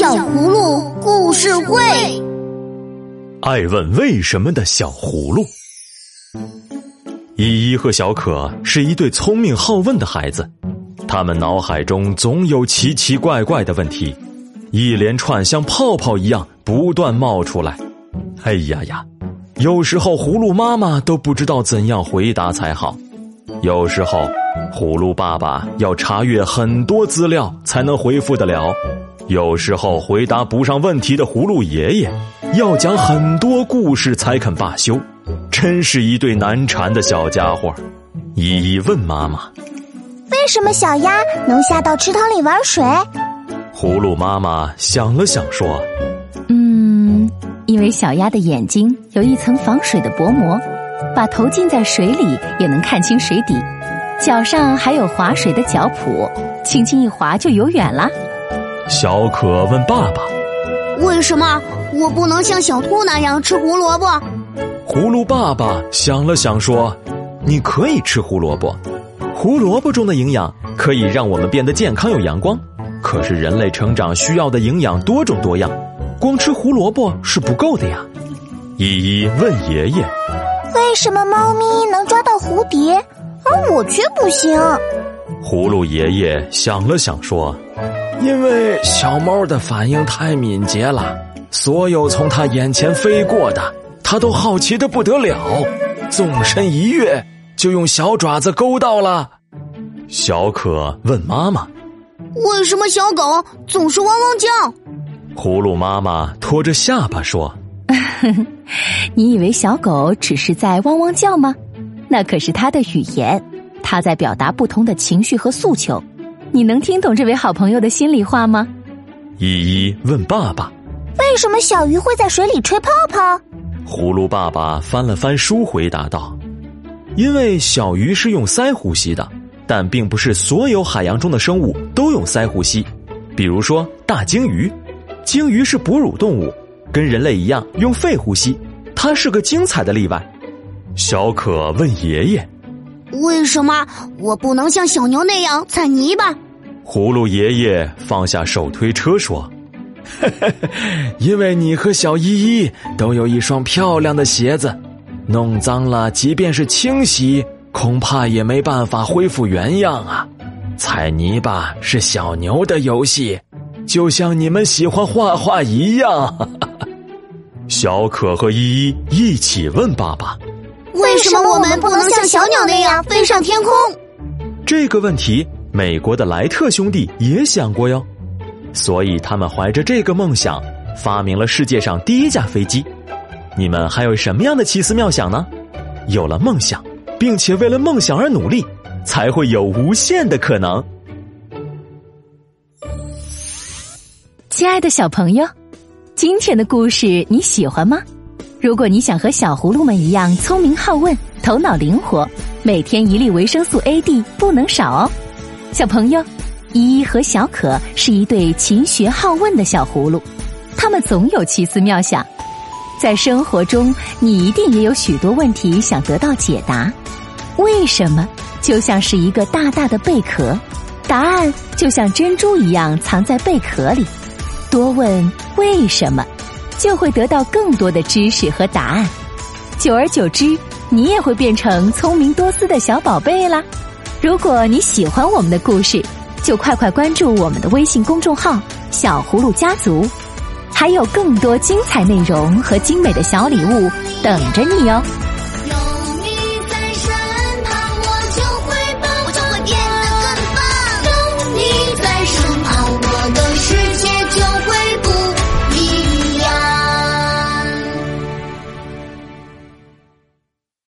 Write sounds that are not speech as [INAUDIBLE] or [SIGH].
小葫芦故事会，爱问为什么的小葫芦。依依和小可是一对聪明好问的孩子，他们脑海中总有奇奇怪怪的问题，一连串像泡泡一样不断冒出来。哎呀呀，有时候葫芦妈妈都不知道怎样回答才好，有时候葫芦爸爸要查阅很多资料才能回复得了。有时候回答不上问题的葫芦爷爷，要讲很多故事才肯罢休，真是一对难缠的小家伙。依依问妈妈：“为什么小鸭能下到池塘里玩水？”葫芦妈妈想了想说：“嗯，因为小鸭的眼睛有一层防水的薄膜，把头浸在水里也能看清水底，脚上还有划水的脚蹼，轻轻一划就游远了。”小可问爸爸：“为什么我不能像小兔那样吃胡萝卜？”葫芦爸爸想了想说：“你可以吃胡萝卜，胡萝卜中的营养可以让我们变得健康有阳光。可是人类成长需要的营养多种多样，光吃胡萝卜是不够的呀。”依依问爷爷：“为什么猫咪能抓到蝴蝶，而我却不行？”葫芦爷爷想了想说。因为小猫的反应太敏捷了，所有从它眼前飞过的，它都好奇的不得了，纵身一跃就用小爪子勾到了。小可问妈妈：“为什么小狗总是汪汪叫？”葫芦妈妈托着下巴说：“ [LAUGHS] 你以为小狗只是在汪汪叫吗？那可是它的语言，它在表达不同的情绪和诉求。”你能听懂这位好朋友的心里话吗？依依问爸爸：“为什么小鱼会在水里吹泡泡？”葫芦爸爸翻了翻书，回答道：“因为小鱼是用鳃呼吸的，但并不是所有海洋中的生物都用鳃呼吸。比如说大鲸鱼，鲸鱼是哺乳动物，跟人类一样用肺呼吸，它是个精彩的例外。”小可问爷爷。为什么我不能像小牛那样踩泥巴？葫芦爷爷放下手推车说：“ [LAUGHS] 因为你和小依依都有一双漂亮的鞋子，弄脏了，即便是清洗，恐怕也没办法恢复原样啊。踩泥巴是小牛的游戏，就像你们喜欢画画一样。[LAUGHS] ”小可和依依一起问爸爸。为什么我们不能像小鸟那样飞上天空？这个问题，美国的莱特兄弟也想过哟，所以他们怀着这个梦想，发明了世界上第一架飞机。你们还有什么样的奇思妙想呢？有了梦想，并且为了梦想而努力，才会有无限的可能。亲爱的小朋友，今天的故事你喜欢吗？如果你想和小葫芦们一样聪明好问、头脑灵活，每天一粒维生素 A、D 不能少哦。小朋友，依依和小可是一对勤学好问的小葫芦，他们总有奇思妙想。在生活中，你一定也有许多问题想得到解答。为什么就像是一个大大的贝壳，答案就像珍珠一样藏在贝壳里。多问为什么。就会得到更多的知识和答案，久而久之，你也会变成聪明多思的小宝贝啦。如果你喜欢我们的故事，就快快关注我们的微信公众号“小葫芦家族”，还有更多精彩内容和精美的小礼物等着你哦。